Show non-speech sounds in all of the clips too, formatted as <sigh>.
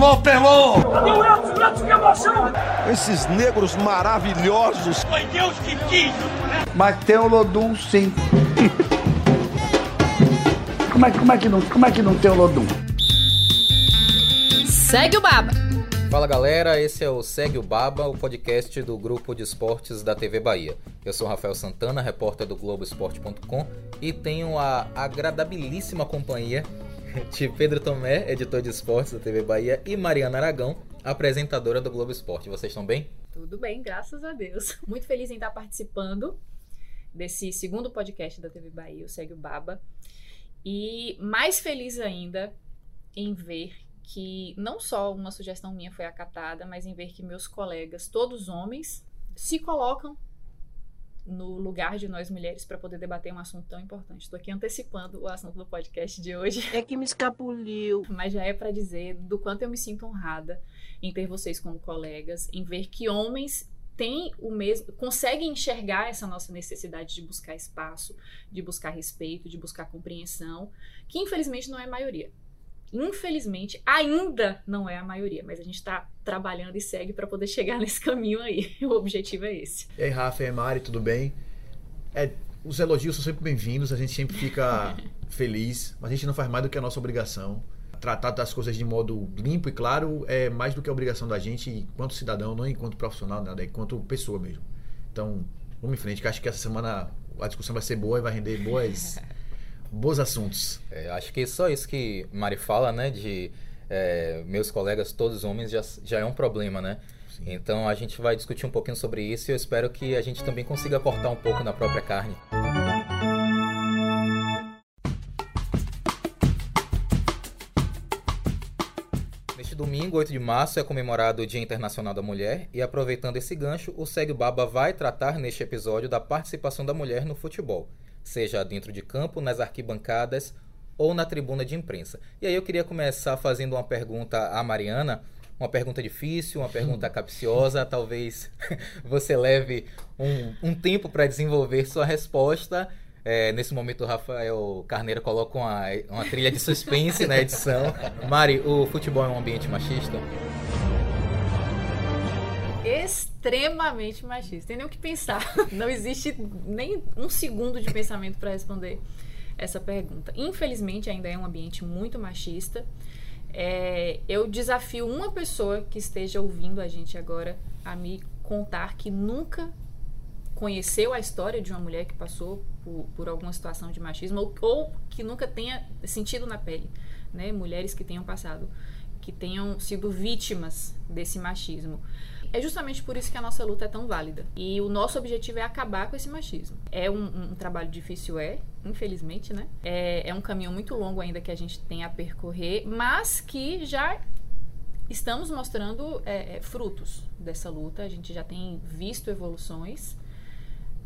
Alô, Pelô! Cadê o Edson? O Edson que emoção! Esses negros maravilhosos. Foi Deus que quis! Mas tem o Lodum, sim. <laughs> como, é, como, é que não, como é que não tem o Lodum? Segue o Baba! Fala galera, esse é o Segue o Baba, o podcast do grupo de esportes da TV Bahia. Eu sou Rafael Santana, repórter do Globoesporte.com e tenho a agradabilíssima companhia <laughs> de Pedro Tomé, editor de esportes da TV Bahia, e Mariana Aragão, apresentadora do Globo Esporte. Vocês estão bem? Tudo bem, graças a Deus. <laughs> Muito feliz em estar participando desse segundo podcast da TV Bahia, o Segue o Baba. E mais feliz ainda em ver que não só uma sugestão minha foi acatada, mas em ver que meus colegas, todos homens, se colocam no lugar de nós mulheres para poder debater um assunto tão importante. Estou aqui antecipando o assunto do podcast de hoje. É que me escapuliu. <laughs> Mas já é para dizer do quanto eu me sinto honrada em ter vocês como colegas, em ver que homens têm o mesmo, conseguem enxergar essa nossa necessidade de buscar espaço, de buscar respeito, de buscar compreensão, que infelizmente não é a maioria infelizmente, ainda não é a maioria, mas a gente está trabalhando e segue para poder chegar <laughs> nesse caminho aí. O objetivo é esse. E aí, Rafa e Mari, tudo bem? É, os elogios são sempre bem-vindos, a gente sempre fica <laughs> feliz, mas a gente não faz mais do que a nossa obrigação. Tratar das coisas de modo limpo e claro é mais do que a obrigação da gente enquanto cidadão, não enquanto profissional, nada, é enquanto pessoa mesmo. Então, vamos em frente, que acho que essa semana a discussão vai ser boa e vai render boas <laughs> bons assuntos. É, acho que só isso que Mari fala, né? De é, meus colegas, todos homens, já, já é um problema, né? Sim. Então a gente vai discutir um pouquinho sobre isso e eu espero que a gente também consiga cortar um pouco na própria carne. Neste domingo, 8 de março, é comemorado o Dia Internacional da Mulher e aproveitando esse gancho, o Segue Baba vai tratar neste episódio da participação da mulher no futebol seja dentro de campo, nas arquibancadas ou na tribuna de imprensa. E aí eu queria começar fazendo uma pergunta à Mariana, uma pergunta difícil, uma pergunta capciosa, talvez <laughs> você leve um, um tempo para desenvolver sua resposta. É, nesse momento o Rafael Carneiro coloca uma, uma trilha de suspense na edição. <laughs> Mari, o futebol é um ambiente machista? Extremamente machista. Tem nem o que pensar. <laughs> Não existe nem um segundo de pensamento para responder essa pergunta. Infelizmente, ainda é um ambiente muito machista. É, eu desafio uma pessoa que esteja ouvindo a gente agora a me contar que nunca conheceu a história de uma mulher que passou por, por alguma situação de machismo ou, ou, que nunca tenha sentido na pele, né? Mulheres que tenham passado, que tenham sido vítimas desse machismo. É justamente por isso que a nossa luta é tão válida. E o nosso objetivo é acabar com esse machismo. É um, um trabalho difícil, é, infelizmente, né? É, é um caminho muito longo ainda que a gente tem a percorrer, mas que já estamos mostrando é, é, frutos dessa luta. A gente já tem visto evoluções,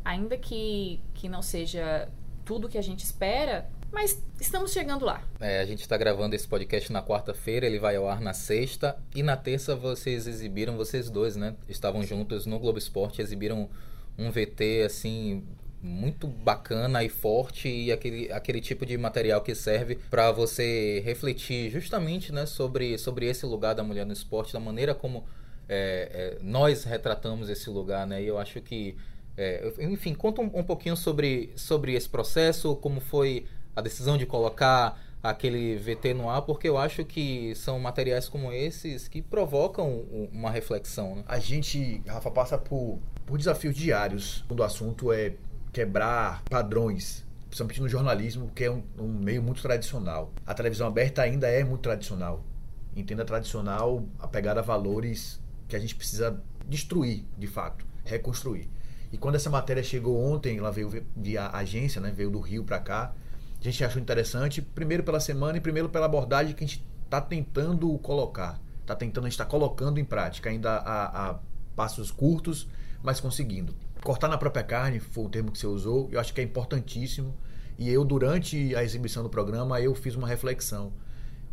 ainda que, que não seja tudo que a gente espera, mas estamos chegando lá. É, a gente está gravando esse podcast na quarta-feira, ele vai ao ar na sexta. E na terça vocês exibiram, vocês dois, né? Estavam juntos no Globo Esporte, exibiram um VT assim muito bacana e forte e aquele, aquele tipo de material que serve para você refletir justamente né, sobre, sobre esse lugar da mulher no esporte, da maneira como é, é, nós retratamos esse lugar, né? E eu acho que, é, enfim, conta um, um pouquinho sobre, sobre esse processo, como foi a decisão de colocar aquele VT no ar, porque eu acho que são materiais como esses que provocam uma reflexão. Né? A gente, Rafa, passa por, por desafios diários quando o assunto é quebrar padrões, principalmente no jornalismo, que é um, um meio muito tradicional. A televisão aberta ainda é muito tradicional. Entenda tradicional apegada a valores que a gente precisa destruir, de fato, reconstruir. E quando essa matéria chegou ontem, ela veio via agência, né, veio do Rio para cá, a gente achou interessante, primeiro pela semana e primeiro pela abordagem que a gente está tentando colocar. Está tentando, a gente está colocando em prática, ainda a, a, passos curtos, mas conseguindo. Cortar na própria carne foi o termo que você usou, eu acho que é importantíssimo. E eu, durante a exibição do programa, eu fiz uma reflexão.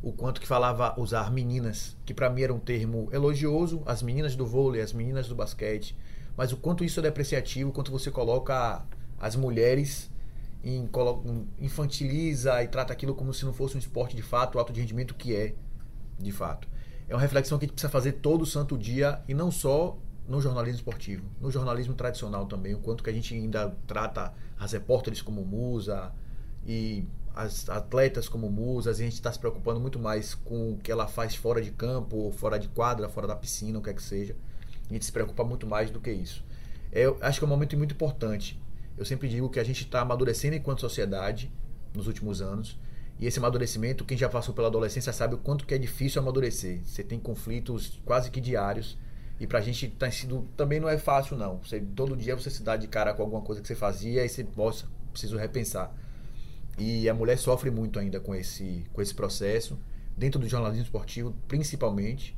O quanto que falava usar meninas, que para mim era um termo elogioso, as meninas do vôlei, as meninas do basquete, mas o quanto isso é depreciativo, quanto você coloca as mulheres infantiliza e trata aquilo como se não fosse um esporte de fato, o alto de rendimento que é, de fato. é uma reflexão que a gente precisa fazer todo santo dia e não só no jornalismo esportivo, no jornalismo tradicional também, o quanto que a gente ainda trata as repórteres como musa e as atletas como musas, e a gente está se preocupando muito mais com o que ela faz fora de campo, fora de quadra, fora da piscina, o que é que seja. A gente se preocupa muito mais do que isso. Eu acho que é um momento muito importante. Eu sempre digo que a gente está amadurecendo enquanto sociedade nos últimos anos. E esse amadurecimento, quem já passou pela adolescência sabe o quanto que é difícil amadurecer. Você tem conflitos quase que diários. E pra gente tá sido, também não é fácil, não. Você, todo dia você se dá de cara com alguma coisa que você fazia e você, nossa, preciso repensar. E a mulher sofre muito ainda com esse, com esse processo, dentro do jornalismo esportivo, principalmente.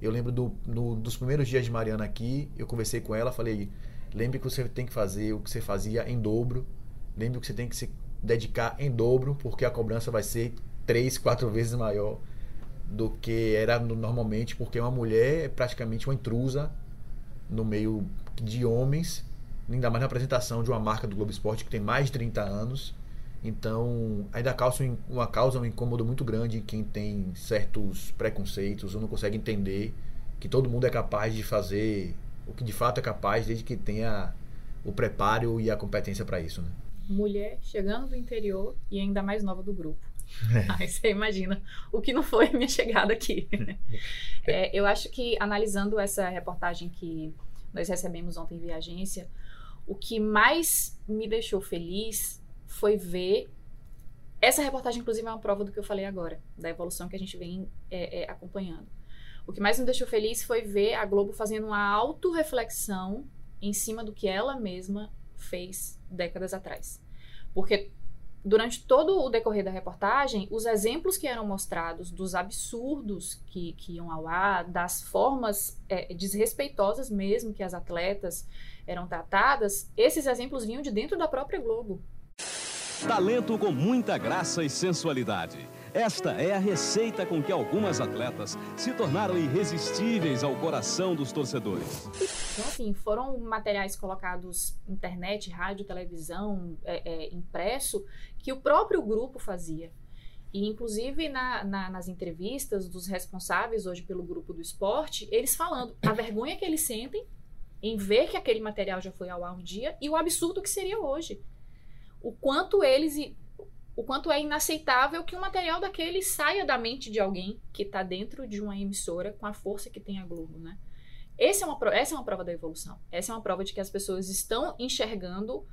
Eu lembro do, no, dos primeiros dias de Mariana aqui, eu conversei com ela, falei: lembre que você tem que fazer o que você fazia em dobro, lembre que você tem que se dedicar em dobro, porque a cobrança vai ser três, quatro vezes maior do que era normalmente, porque uma mulher é praticamente uma intrusa no meio de homens, ainda mais na apresentação de uma marca do Globo Esporte que tem mais de 30 anos. Então, ainda causa, uma causa um incômodo muito grande em quem tem certos preconceitos ou não consegue entender que todo mundo é capaz de fazer o que de fato é capaz, desde que tenha o preparo e a competência para isso. Né? Mulher chegando do interior e ainda mais nova do grupo. É. <laughs> Aí você imagina o que não foi a minha chegada aqui. <laughs> é, eu acho que, analisando essa reportagem que nós recebemos ontem via agência, o que mais me deixou feliz foi ver. Essa reportagem, inclusive, é uma prova do que eu falei agora, da evolução que a gente vem é, é, acompanhando. O que mais me deixou feliz foi ver a Globo fazendo uma autorreflexão em cima do que ela mesma fez décadas atrás. Porque durante todo o decorrer da reportagem, os exemplos que eram mostrados dos absurdos que, que iam ao ar, das formas é, desrespeitosas mesmo que as atletas eram tratadas, esses exemplos vinham de dentro da própria Globo. Talento com muita graça e sensualidade. Esta é a receita com que algumas atletas se tornaram irresistíveis ao coração dos torcedores. Então, assim, foram materiais colocados internet, rádio, televisão, é, é, impresso, que o próprio grupo fazia. E, inclusive, na, na, nas entrevistas dos responsáveis hoje pelo grupo do esporte, eles falando a vergonha que eles sentem em ver que aquele material já foi ao ar um dia e o absurdo que seria hoje o quanto eles o quanto é inaceitável que um material daquele saia da mente de alguém que está dentro de uma emissora com a força que tem a Globo, né? Essa é, uma, essa é uma prova da evolução. Essa é uma prova de que as pessoas estão enxergando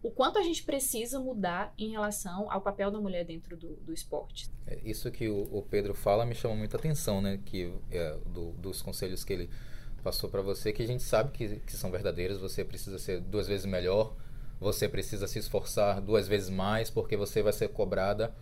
o quanto a gente precisa mudar em relação ao papel da mulher dentro do, do esporte. É, isso que o, o, Pedro fala me chama muita atenção, né? Que é, do, dos conselhos que ele passou para você, que a gente sabe que, que são verdadeiros. Você precisa ser duas vezes melhor você precisa se esforçar duas vezes mais, porque você vai ser cobrada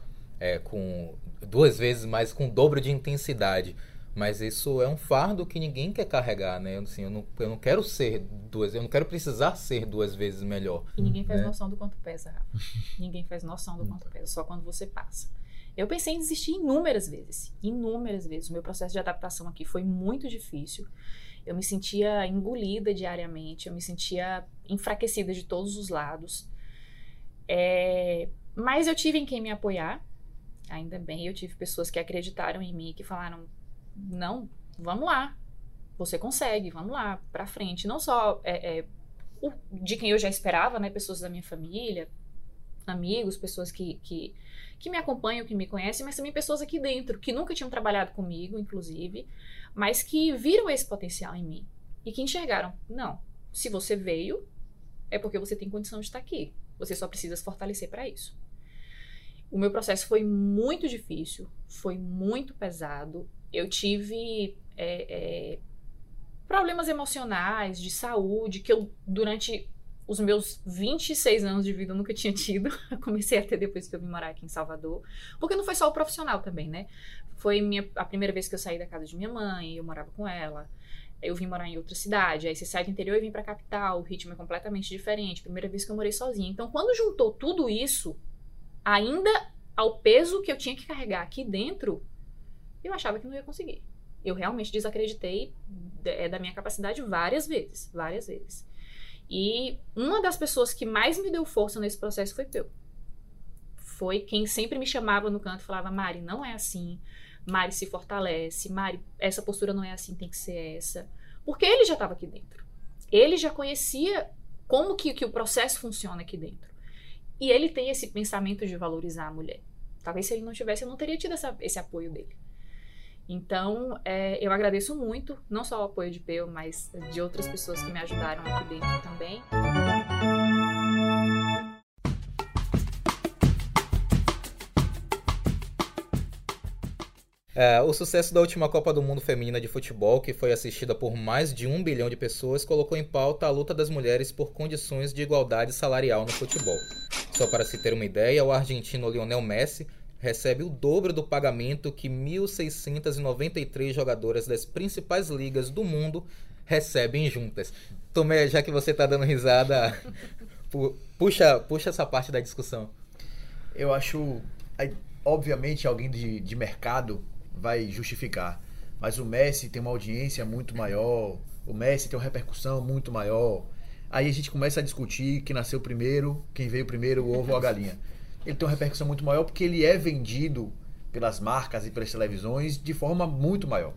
é, com duas vezes mais, com o dobro de intensidade. Mas isso é um fardo que ninguém quer carregar, né? Assim, eu, não, eu não quero ser duas, eu não quero precisar ser duas vezes melhor. E ninguém faz né? noção do quanto pesa, Rafa. <laughs> ninguém faz noção do quanto pesa, só quando você passa. Eu pensei em desistir inúmeras vezes, inúmeras vezes. O meu processo de adaptação aqui foi muito difícil. Eu me sentia engolida diariamente, eu me sentia enfraquecida de todos os lados. É, mas eu tive em quem me apoiar, ainda bem. Eu tive pessoas que acreditaram em mim, que falaram: não, vamos lá, você consegue, vamos lá, pra frente. Não só é, é, de quem eu já esperava, né? Pessoas da minha família, amigos, pessoas que, que, que me acompanham, que me conhecem, mas também pessoas aqui dentro, que nunca tinham trabalhado comigo, inclusive, mas que viram esse potencial em mim e que enxergaram: não, se você veio, é porque você tem condição de estar aqui. Você só precisa se fortalecer para isso. O meu processo foi muito difícil, foi muito pesado. Eu tive é, é, problemas emocionais, de saúde, que eu, durante os meus 26 anos de vida, eu nunca tinha tido. <laughs> Comecei a ter depois que eu vim morar aqui em Salvador. Porque não foi só o profissional também, né? Foi minha, a primeira vez que eu saí da casa de minha mãe, eu morava com ela. Eu vim morar em outra cidade, aí você sai do interior e vem pra capital, o ritmo é completamente diferente. Primeira vez que eu morei sozinha. Então, quando juntou tudo isso, ainda ao peso que eu tinha que carregar aqui dentro, eu achava que não ia conseguir. Eu realmente desacreditei é, da minha capacidade várias vezes, várias vezes. E uma das pessoas que mais me deu força nesse processo foi Peu. Foi quem sempre me chamava no canto e falava: Mari, não é assim Mari se fortalece, Mari, essa postura não é assim, tem que ser essa. Porque ele já estava aqui dentro. Ele já conhecia como que, que o processo funciona aqui dentro. E ele tem esse pensamento de valorizar a mulher. Talvez se ele não tivesse, eu não teria tido essa, esse apoio dele. Então, é, eu agradeço muito, não só o apoio de Peu, mas de outras pessoas que me ajudaram aqui dentro também. É, o sucesso da última Copa do Mundo Feminina de Futebol, que foi assistida por mais de um bilhão de pessoas, colocou em pauta a luta das mulheres por condições de igualdade salarial no futebol. Só para se ter uma ideia, o argentino Lionel Messi recebe o dobro do pagamento que 1.693 jogadoras das principais ligas do mundo recebem juntas. Tomé, já que você está dando risada, <laughs> puxa, puxa essa parte da discussão. Eu acho, obviamente, alguém de, de mercado vai justificar. Mas o Messi tem uma audiência muito maior, o Messi tem uma repercussão muito maior. Aí a gente começa a discutir quem nasceu primeiro, quem veio primeiro, o ovo ou a galinha. Ele tem uma repercussão muito maior porque ele é vendido pelas marcas e pelas televisões de forma muito maior.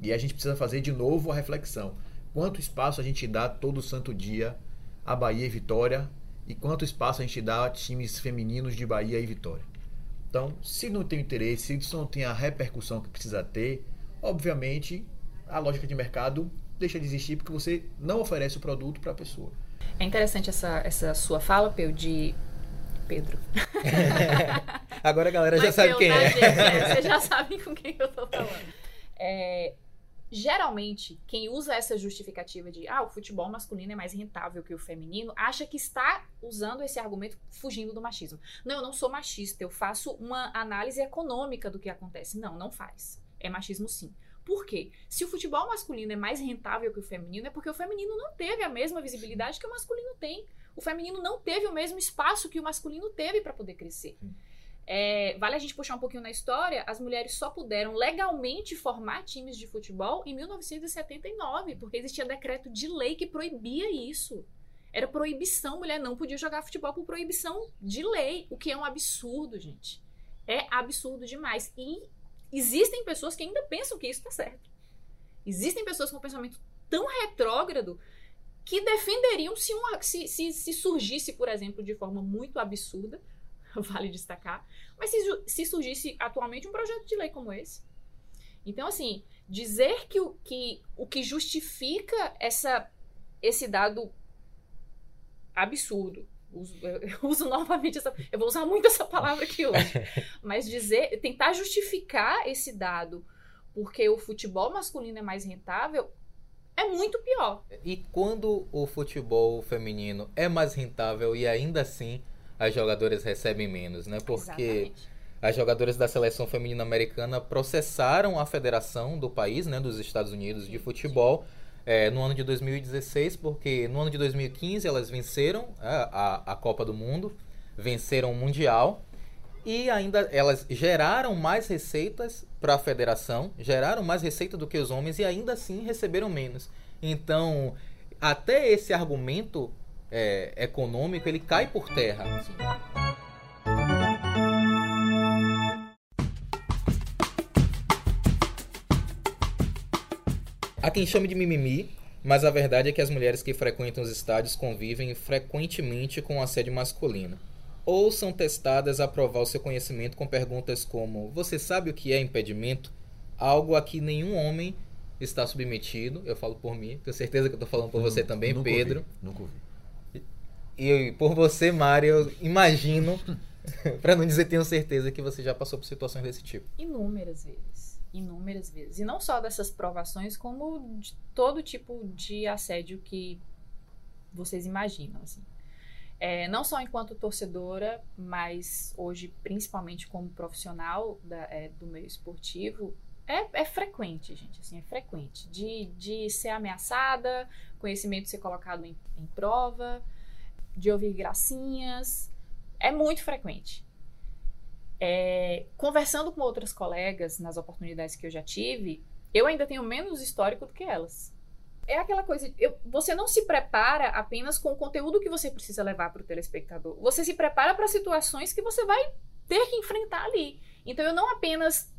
E a gente precisa fazer de novo a reflexão. Quanto espaço a gente dá todo santo dia a Bahia e Vitória e quanto espaço a gente dá a times femininos de Bahia e Vitória. Então, se não tem interesse, se isso não tem a repercussão que precisa ter, obviamente a lógica de mercado deixa de existir porque você não oferece o produto para a pessoa. É interessante essa, essa sua fala, Peu, de Pedro. <laughs> Agora a galera já Mas sabe quem é. Gente, é. Vocês já sabem com quem eu tô falando. É, geralmente, quem usa essa justificativa de ah, o futebol masculino é mais rentável que o feminino, acha que está usando esse argumento fugindo do machismo. Não, eu não sou machista, eu faço uma análise econômica do que acontece. Não, não faz. É machismo sim. Por quê? Se o futebol masculino é mais rentável que o feminino, é porque o feminino não teve a mesma visibilidade que o masculino tem. O feminino não teve o mesmo espaço que o masculino teve para poder crescer. É, vale a gente puxar um pouquinho na história, as mulheres só puderam legalmente formar times de futebol em 1979, porque existia decreto de lei que proibia isso. Era proibição, mulher não podia jogar futebol por proibição de lei, o que é um absurdo, gente. É absurdo demais. E existem pessoas que ainda pensam que isso está certo. Existem pessoas com um pensamento tão retrógrado que defenderiam se, uma, se, se, se surgisse, por exemplo, de forma muito absurda, <laughs> vale destacar. Mas se, se surgisse atualmente um projeto de lei como esse. Então, assim, dizer que o que, o que justifica essa, esse dado absurdo. Uso, <laughs> eu uso novamente essa. Eu vou usar muito essa palavra aqui hoje. <laughs> Mas dizer, tentar justificar esse dado porque o futebol masculino é mais rentável é muito pior. E quando o futebol feminino é mais rentável e ainda assim as jogadoras recebem menos, né? Porque Exatamente. as jogadoras da seleção feminina americana processaram a federação do país, né, dos Estados Unidos de futebol, é, no ano de 2016, porque no ano de 2015 elas venceram a, a, a Copa do Mundo, venceram o Mundial e ainda elas geraram mais receitas para a federação, geraram mais receita do que os homens e ainda assim receberam menos. Então, até esse argumento é, econômico ele cai por terra. Há quem chame de mimimi, mas a verdade é que as mulheres que frequentam os estádios convivem frequentemente com o assédio masculino. Ou são testadas a provar o seu conhecimento com perguntas como: Você sabe o que é impedimento? Algo a que nenhum homem está submetido. Eu falo por mim, tenho certeza que eu estou falando por você também, nunca Pedro. Ouvi, nunca ouvi e por você, Mário, eu imagino, <laughs> <laughs> para não dizer tenho certeza, que você já passou por situações desse tipo. Inúmeras vezes. Inúmeras vezes. E não só dessas provações, como de todo tipo de assédio que vocês imaginam, assim. É, não só enquanto torcedora, mas hoje, principalmente como profissional da, é, do meio esportivo, é, é, frequente, gente, assim, é frequente. De, de ser ameaçada, conhecimento ser colocado em, em prova, de ouvir gracinhas. É muito frequente. É, conversando com outras colegas nas oportunidades que eu já tive, eu ainda tenho menos histórico do que elas. É aquela coisa, eu, você não se prepara apenas com o conteúdo que você precisa levar para o telespectador. Você se prepara para situações que você vai ter que enfrentar ali. Então eu não apenas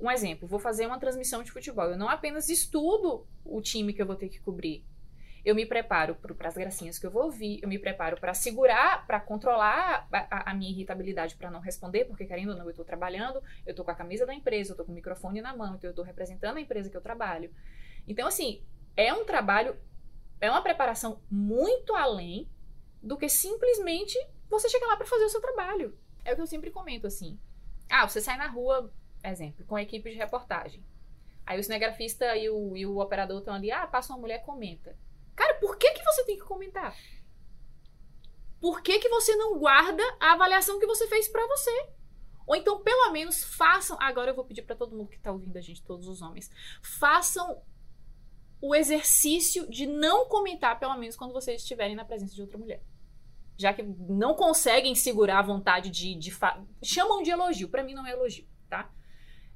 um exemplo, vou fazer uma transmissão de futebol. Eu não apenas estudo o time que eu vou ter que cobrir. Eu me preparo para as gracinhas que eu vou ouvir, eu me preparo para segurar, para controlar a, a, minha irritabilidade para não responder, porque querendo ou não, eu estou trabalhando, eu estou com a camisa da empresa, eu estou com o microfone na mão, então eu estou representando a empresa que eu trabalho. Então, assim, é um trabalho, é uma preparação muito além do que simplesmente você chegar lá para fazer o seu trabalho. É o que eu sempre comento assim. Ah, você sai na rua, exemplo, com a equipe de reportagem. Aí o cinegrafista e o, e o operador estão ali, ah, passa uma mulher, comenta. Cara, por que, que você tem que comentar? Por que, que você não guarda a avaliação que você fez para você? Ou então, pelo menos, façam. Agora eu vou pedir para todo mundo que tá ouvindo a gente, todos os homens, façam o exercício de não comentar, pelo menos quando vocês estiverem na presença de outra mulher. Já que não conseguem segurar a vontade de. de fa... Chamam de elogio. Para mim não é elogio, tá?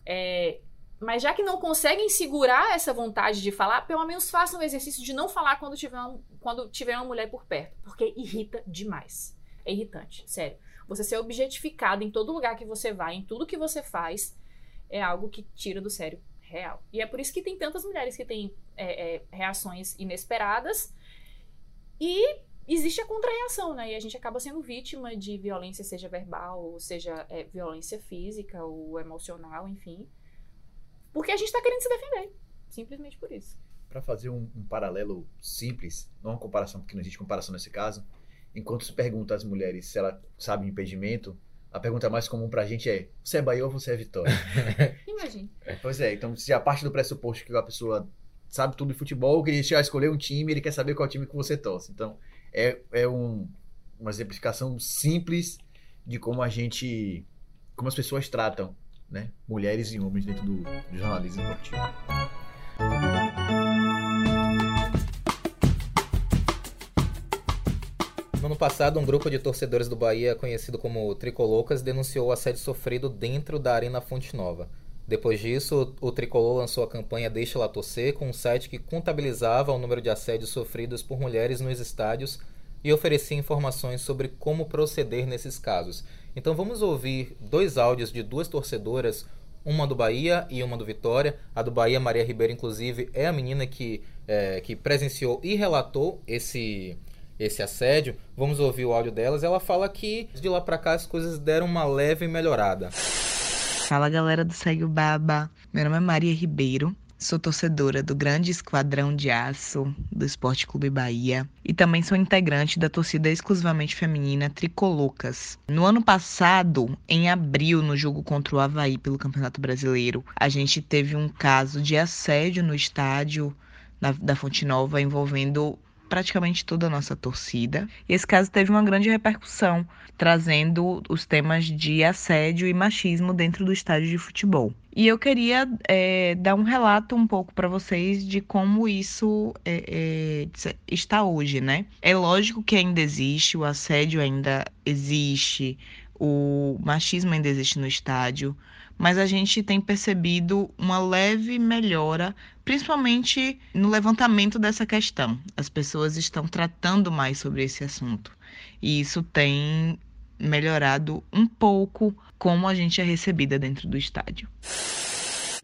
É, mas já que não conseguem segurar essa vontade de falar, pelo menos façam o exercício de não falar quando tiver, uma, quando tiver uma mulher por perto. Porque irrita demais. É irritante, sério. Você ser objetificado em todo lugar que você vai, em tudo que você faz, é algo que tira do sério real. E é por isso que tem tantas mulheres que têm é, é, reações inesperadas e existe a contrareação, né? E a gente acaba sendo vítima de violência, seja verbal, ou seja é, violência física ou emocional, enfim. Porque a gente tá querendo se defender. Simplesmente por isso. Para fazer um, um, paralelo simples, não uma comparação, porque não existe comparação nesse caso, enquanto se pergunta às mulheres se ela sabe impedimento, a pergunta mais comum pra gente é: você é Bahia ou você é Vitória? <laughs> Imagine. Pois é, então se a parte do pressuposto que a pessoa sabe tudo de futebol, que ele a escolher um time, ele quer saber qual time que você torce. Então, é, é um, uma exemplificação simples de como a gente. como as pessoas tratam, né? Mulheres e homens dentro do, do jornalismo esportivo. No ano passado, um grupo de torcedores do Bahia, conhecido como Tricolocas, denunciou o assédio sofrido dentro da Arena Fonte Nova. Depois disso, o Tricolor lançou a campanha Deixa Lá Torcer, com um site que contabilizava o número de assédios sofridos por mulheres nos estádios e oferecia informações sobre como proceder nesses casos. Então vamos ouvir dois áudios de duas torcedoras, uma do Bahia e uma do Vitória. A do Bahia, Maria Ribeiro, inclusive, é a menina que, é, que presenciou e relatou esse esse assédio. Vamos ouvir o áudio delas. Ela fala que de lá para cá as coisas deram uma leve melhorada. Fala galera do Segue o Baba. Meu nome é Maria Ribeiro. Sou torcedora do grande esquadrão de aço do Esporte Clube Bahia e também sou integrante da torcida exclusivamente feminina Tricolocas. No ano passado, em abril, no jogo contra o Havaí pelo Campeonato Brasileiro, a gente teve um caso de assédio no estádio da Fonte Nova envolvendo praticamente toda a nossa torcida. E esse caso teve uma grande repercussão, trazendo os temas de assédio e machismo dentro do estádio de futebol. E eu queria é, dar um relato um pouco para vocês de como isso é, é, está hoje, né? É lógico que ainda existe, o assédio ainda existe, o machismo ainda existe no estádio, mas a gente tem percebido uma leve melhora, principalmente no levantamento dessa questão. As pessoas estão tratando mais sobre esse assunto. E isso tem melhorado um pouco como a gente é recebida dentro do estádio.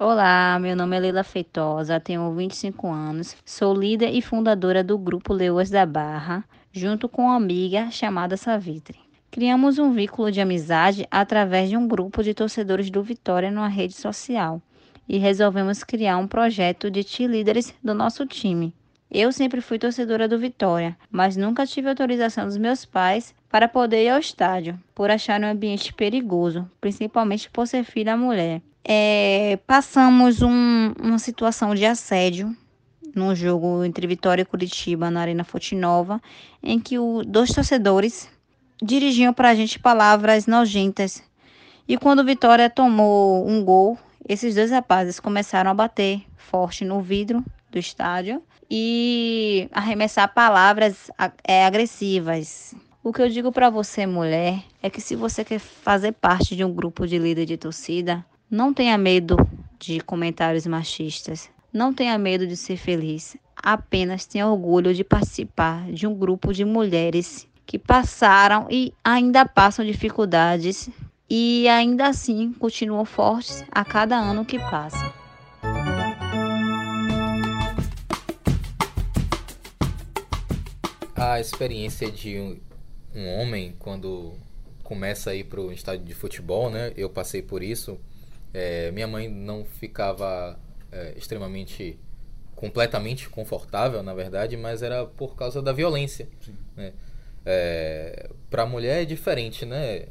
Olá, meu nome é Leila Feitosa, tenho 25 anos, sou líder e fundadora do grupo Leoas da Barra, junto com uma amiga chamada Savitre. Criamos um vínculo de amizade através de um grupo de torcedores do Vitória numa rede social e resolvemos criar um projeto de líderes do nosso time. Eu sempre fui torcedora do Vitória, mas nunca tive autorização dos meus pais para poder ir ao estádio, por achar um ambiente perigoso, principalmente por ser filha mulher. É, passamos um, uma situação de assédio no jogo entre Vitória e Curitiba na Arena Fonte Nova, em que o, dois torcedores dirigiam para a gente palavras nojentas. E quando Vitória tomou um gol, esses dois rapazes começaram a bater forte no vidro do estádio e arremessar palavras é, agressivas. O que eu digo para você, mulher, é que se você quer fazer parte de um grupo de líder de torcida, não tenha medo de comentários machistas. Não tenha medo de ser feliz. Apenas tenha orgulho de participar de um grupo de mulheres que passaram e ainda passam dificuldades e ainda assim continuam fortes a cada ano que passa. A experiência de um, um homem quando começa a ir para o estádio de futebol, né? Eu passei por isso. É, minha mãe não ficava é, extremamente completamente confortável, na verdade, mas era por causa da violência. Né? É, para a mulher é diferente, né,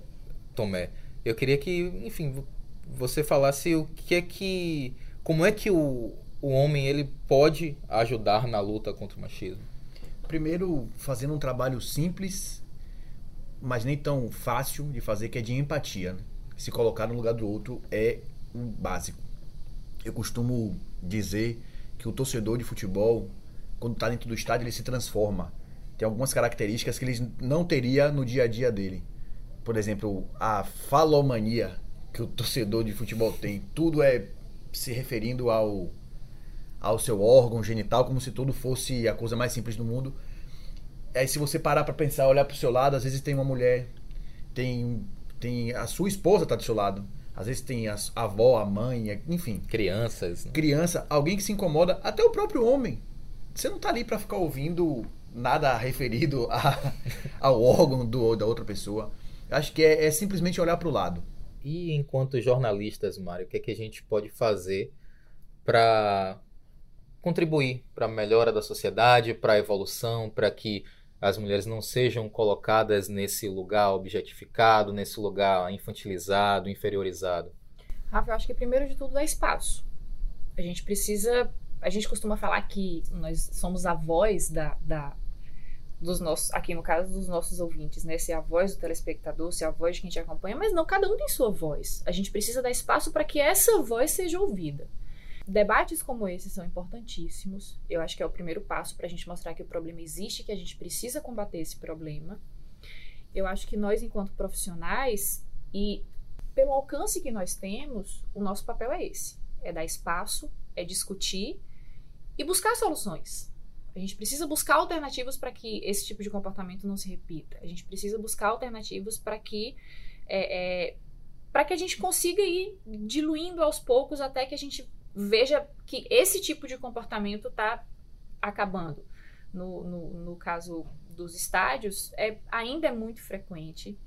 Tomé? Eu queria que, enfim, você falasse o que é que, como é que o, o homem ele pode ajudar na luta contra o machismo. Primeiro, fazendo um trabalho simples, mas nem tão fácil de fazer, que é de empatia. Né? Se colocar no lugar do outro é o básico. Eu costumo dizer que o torcedor de futebol, quando está dentro do estádio, ele se transforma. Tem algumas características que ele não teria no dia a dia dele. Por exemplo, a falomania que o torcedor de futebol tem. Tudo é se referindo ao, ao seu órgão genital, como se tudo fosse a coisa mais simples do mundo. Aí se você parar para pensar, olhar para o seu lado, às vezes tem uma mulher, tem, tem a sua esposa tá do seu lado. Às vezes tem a avó, a mãe, enfim. Crianças. Né? Criança, alguém que se incomoda, até o próprio homem. Você não tá ali para ficar ouvindo nada referido a, <laughs> ao órgão do, da outra pessoa. Acho que é, é simplesmente olhar para o lado. E enquanto jornalistas, Mário, o que, é que a gente pode fazer para contribuir para a melhora da sociedade, para a evolução, para que as mulheres não sejam colocadas nesse lugar objetificado, nesse lugar infantilizado, inferiorizado? Rafa, eu acho que primeiro de tudo é espaço. A gente precisa. A gente costuma falar que nós somos a voz da, da, dos nossos, aqui no caso dos nossos ouvintes, né? Se é a voz do telespectador, se é a voz de quem te acompanha, mas não, cada um tem sua voz. A gente precisa dar espaço para que essa voz seja ouvida. Debates como esse são importantíssimos. Eu acho que é o primeiro passo para a gente mostrar que o problema existe, que a gente precisa combater esse problema. Eu acho que nós, enquanto profissionais, e pelo alcance que nós temos, o nosso papel é esse: é dar espaço, é discutir e buscar soluções. A gente precisa buscar alternativas para que esse tipo de comportamento não se repita. A gente precisa buscar alternativas para que é, é, para que a gente consiga ir diluindo aos poucos até que a gente veja que esse tipo de comportamento está acabando. No, no, no, caso dos estádios, é, ainda é muito frequente.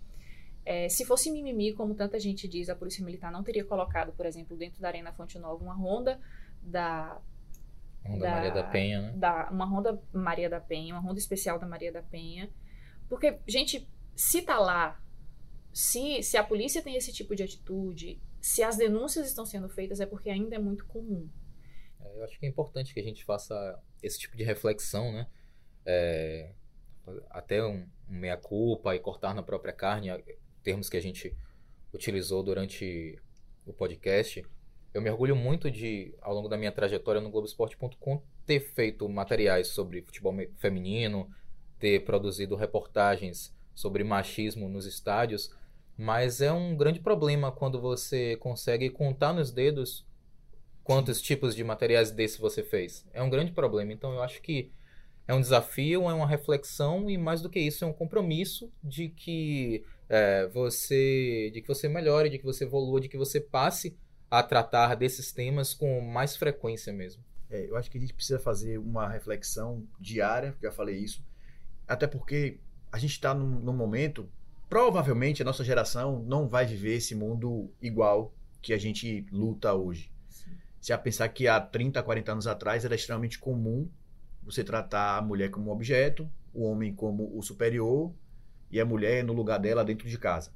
É, se fosse mimimi, como tanta gente diz, a Polícia Militar não teria colocado, por exemplo, dentro da Arena Fonte Nova, uma ronda da. Ronda da, Maria da Penha, né? Da, uma ronda Maria da Penha, uma ronda especial da Maria da Penha. Porque, gente, se tá lá, se, se a polícia tem esse tipo de atitude, se as denúncias estão sendo feitas é porque ainda é muito comum. É, eu acho que é importante que a gente faça esse tipo de reflexão, né? É, até um, um meia-culpa e cortar na própria carne, termos que a gente utilizou durante o podcast. Eu me orgulho muito de, ao longo da minha trajetória no Globoesporte.com, ter feito materiais sobre futebol feminino, ter produzido reportagens sobre machismo nos estádios, mas é um grande problema quando você consegue contar nos dedos quantos tipos de materiais desse você fez. É um grande problema. Então eu acho que é um desafio, é uma reflexão e mais do que isso é um compromisso de que é, você, de que você melhore, de que você evolua, de que você passe a tratar desses temas com mais frequência mesmo. É, eu acho que a gente precisa fazer uma reflexão diária, já falei isso, até porque a gente está num, num momento provavelmente a nossa geração não vai viver esse mundo igual que a gente luta hoje. Sim. Se a pensar que há 30, 40 anos atrás era extremamente comum você tratar a mulher como um objeto, o homem como o superior e a mulher no lugar dela dentro de casa.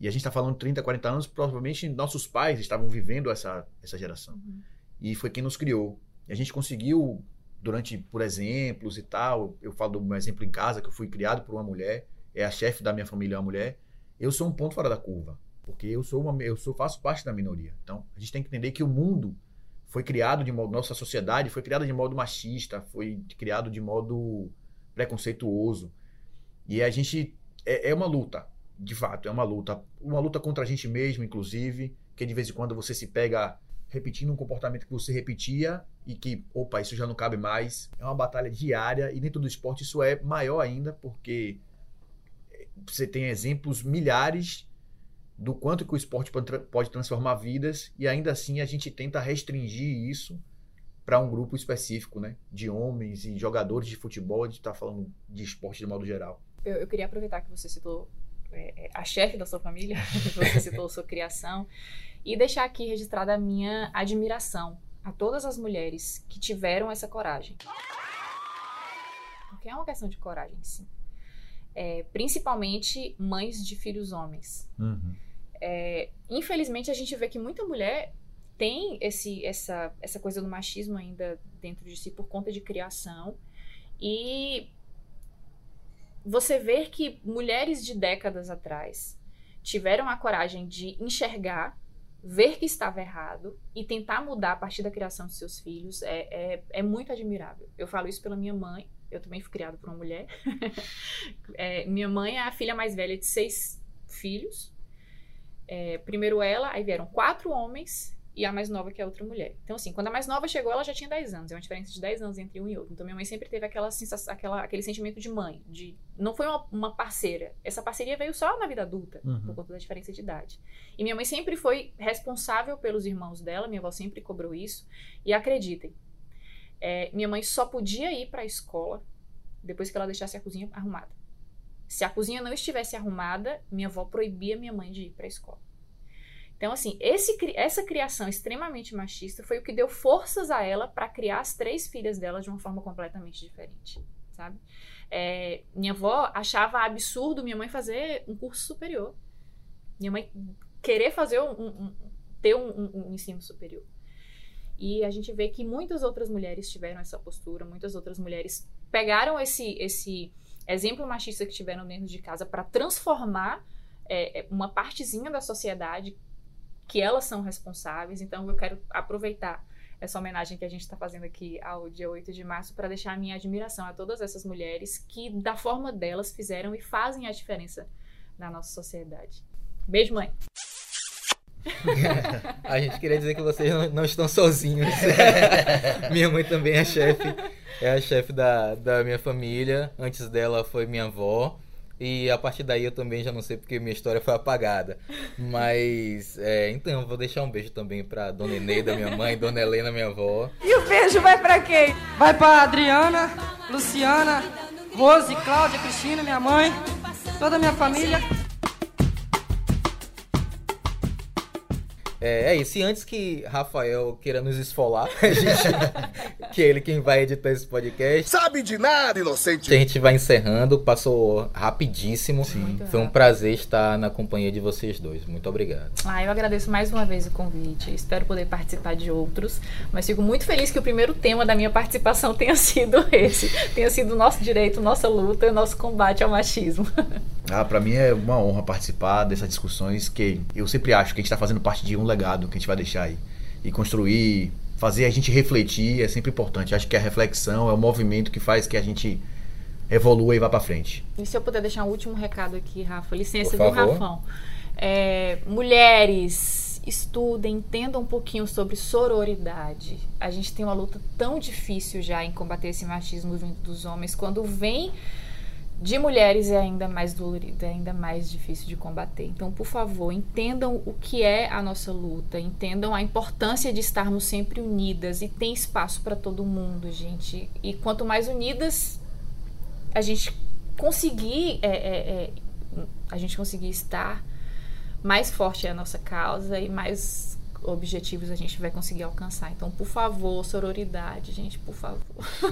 E a gente está falando 30, 40 anos, provavelmente nossos pais estavam vivendo essa, essa geração. Uhum. E foi quem nos criou. E a gente conseguiu, durante, por exemplos e tal, eu falo do meu exemplo em casa, que eu fui criado por uma mulher, é a chefe da minha família, é uma mulher, eu sou um ponto fora da curva, porque eu sou uma, eu sou faço parte da minoria. Então, a gente tem que entender que o mundo foi criado de modo, nossa sociedade foi criada de modo machista, foi criado de modo preconceituoso. E a gente é, é uma luta, de fato, é uma luta, uma luta contra a gente mesmo, inclusive, que de vez em quando você se pega repetindo um comportamento que você repetia e que, opa, isso já não cabe mais. É uma batalha diária e dentro do esporte isso é maior ainda, porque você tem exemplos milhares do quanto que o esporte pode, tra- pode transformar vidas e ainda assim a gente tenta restringir isso para um grupo específico, né? De homens e jogadores de futebol, a gente está falando de esporte de modo geral. Eu, eu queria aproveitar que você citou é, é, a chefe da sua família, <laughs> você citou sua criação, e deixar aqui registrada a minha admiração a todas as mulheres que tiveram essa coragem. Porque é uma questão de coragem, sim. É, principalmente mães de filhos homens. É, infelizmente, a gente vê que muita mulher tem esse, essa, essa coisa do machismo ainda dentro de si por conta de criação. E você ver que mulheres de décadas atrás tiveram a coragem de enxergar, ver que estava errado e tentar mudar a partir da criação de seus filhos é, é, é muito admirável. Eu falo isso pela minha mãe, eu também fui criada por uma mulher. <laughs> É, minha mãe é a filha mais velha de seis filhos. É, primeiro ela, aí vieram quatro homens e a mais nova que é outra mulher. Então, assim, quando a mais nova chegou, ela já tinha 10 anos. É uma diferença de 10 anos entre um e outro. Então, minha mãe sempre teve aquela sensação, aquela, aquele sentimento de mãe. de Não foi uma, uma parceira. Essa parceria veio só na vida adulta, Uhum. por conta da diferença de idade. E minha mãe sempre foi responsável pelos irmãos dela. Minha avó sempre cobrou isso. E acreditem, é, minha mãe só podia ir para a escola depois que ela deixasse a cozinha arrumada. Se a cozinha não estivesse arrumada, minha avó proibia minha mãe de ir para a escola. Então, assim, esse, essa criação extremamente machista foi o que deu forças a ela para criar as três filhas dela de uma forma completamente diferente, sabe? É, minha avó achava absurdo minha mãe fazer um curso superior. Minha mãe querer fazer um, um- um- ter um, um- um ensino superior. E a gente vê que muitas outras mulheres tiveram essa postura, muitas outras mulheres pegaram esse, esse exemplo machista que tiveram dentro de casa para transformar é, é, uma partezinha da sociedade que elas são responsáveis. Então, eu quero aproveitar essa homenagem que a gente está fazendo aqui ao dia 8 de março para deixar a minha admiração a todas essas mulheres que, da forma delas, fizeram e fazem a diferença na nossa sociedade. Beijo, mãe! <laughs> A gente queria dizer que vocês não, não estão sozinhos. <laughs> minha mãe também é chefe, é a chefe da, da minha família. Antes dela foi minha avó. E a partir daí eu também já não sei porque minha história foi apagada. Mas, é, então, eu vou deixar um beijo também pra Dona Eneida, minha mãe, Dona Helena, minha avó. E o beijo vai pra quem? Vai pra Adriana, Luciana, Rose, Cláudia, Cristina, minha mãe, toda a minha família. É, é isso. E antes que Rafael queira nos esfolar, <laughs> a gente, que é ele quem vai editar esse podcast. Sabe de nada, inocente. A gente vai encerrando, passou rapidíssimo. Muito Foi um prazer estar na companhia de vocês dois. Muito obrigado. Ah, eu agradeço mais uma vez o convite. Espero poder participar de outros. Mas fico muito feliz que o primeiro tema da minha participação <laughs> tenha sido esse. Tenha sido o nosso direito, nossa luta e nosso combate ao machismo. <laughs> Ah, para mim é uma honra participar dessas discussões que eu sempre acho que a gente está fazendo parte de um legado que a gente vai deixar aí. E construir, fazer a gente refletir é sempre importante. Acho que a reflexão é o movimento que faz que a gente evolua e vá para frente. E se eu puder deixar um último recado aqui, Rafa, licença, favor. Rafão? É, mulheres, estudem, entendam um pouquinho sobre sororidade. A gente tem uma luta tão difícil já em combater esse machismo vindo dos homens. Quando vem de mulheres é ainda mais dolorido, é ainda mais difícil de combater. Então, por favor, entendam o que é a nossa luta, entendam a importância de estarmos sempre unidas e tem espaço para todo mundo, gente. E quanto mais unidas a gente conseguir é, é, é, a gente conseguir estar mais forte é a nossa causa e mais objetivos a gente vai conseguir alcançar. Então, por favor, sororidade, gente, por favor.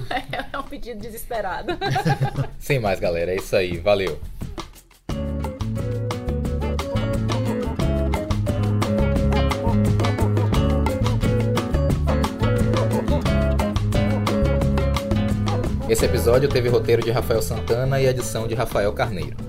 <laughs> é um pedido desesperado. <laughs> Sem mais, galera. É isso aí. Valeu. Esse episódio teve roteiro de Rafael Santana e edição de Rafael Carneiro.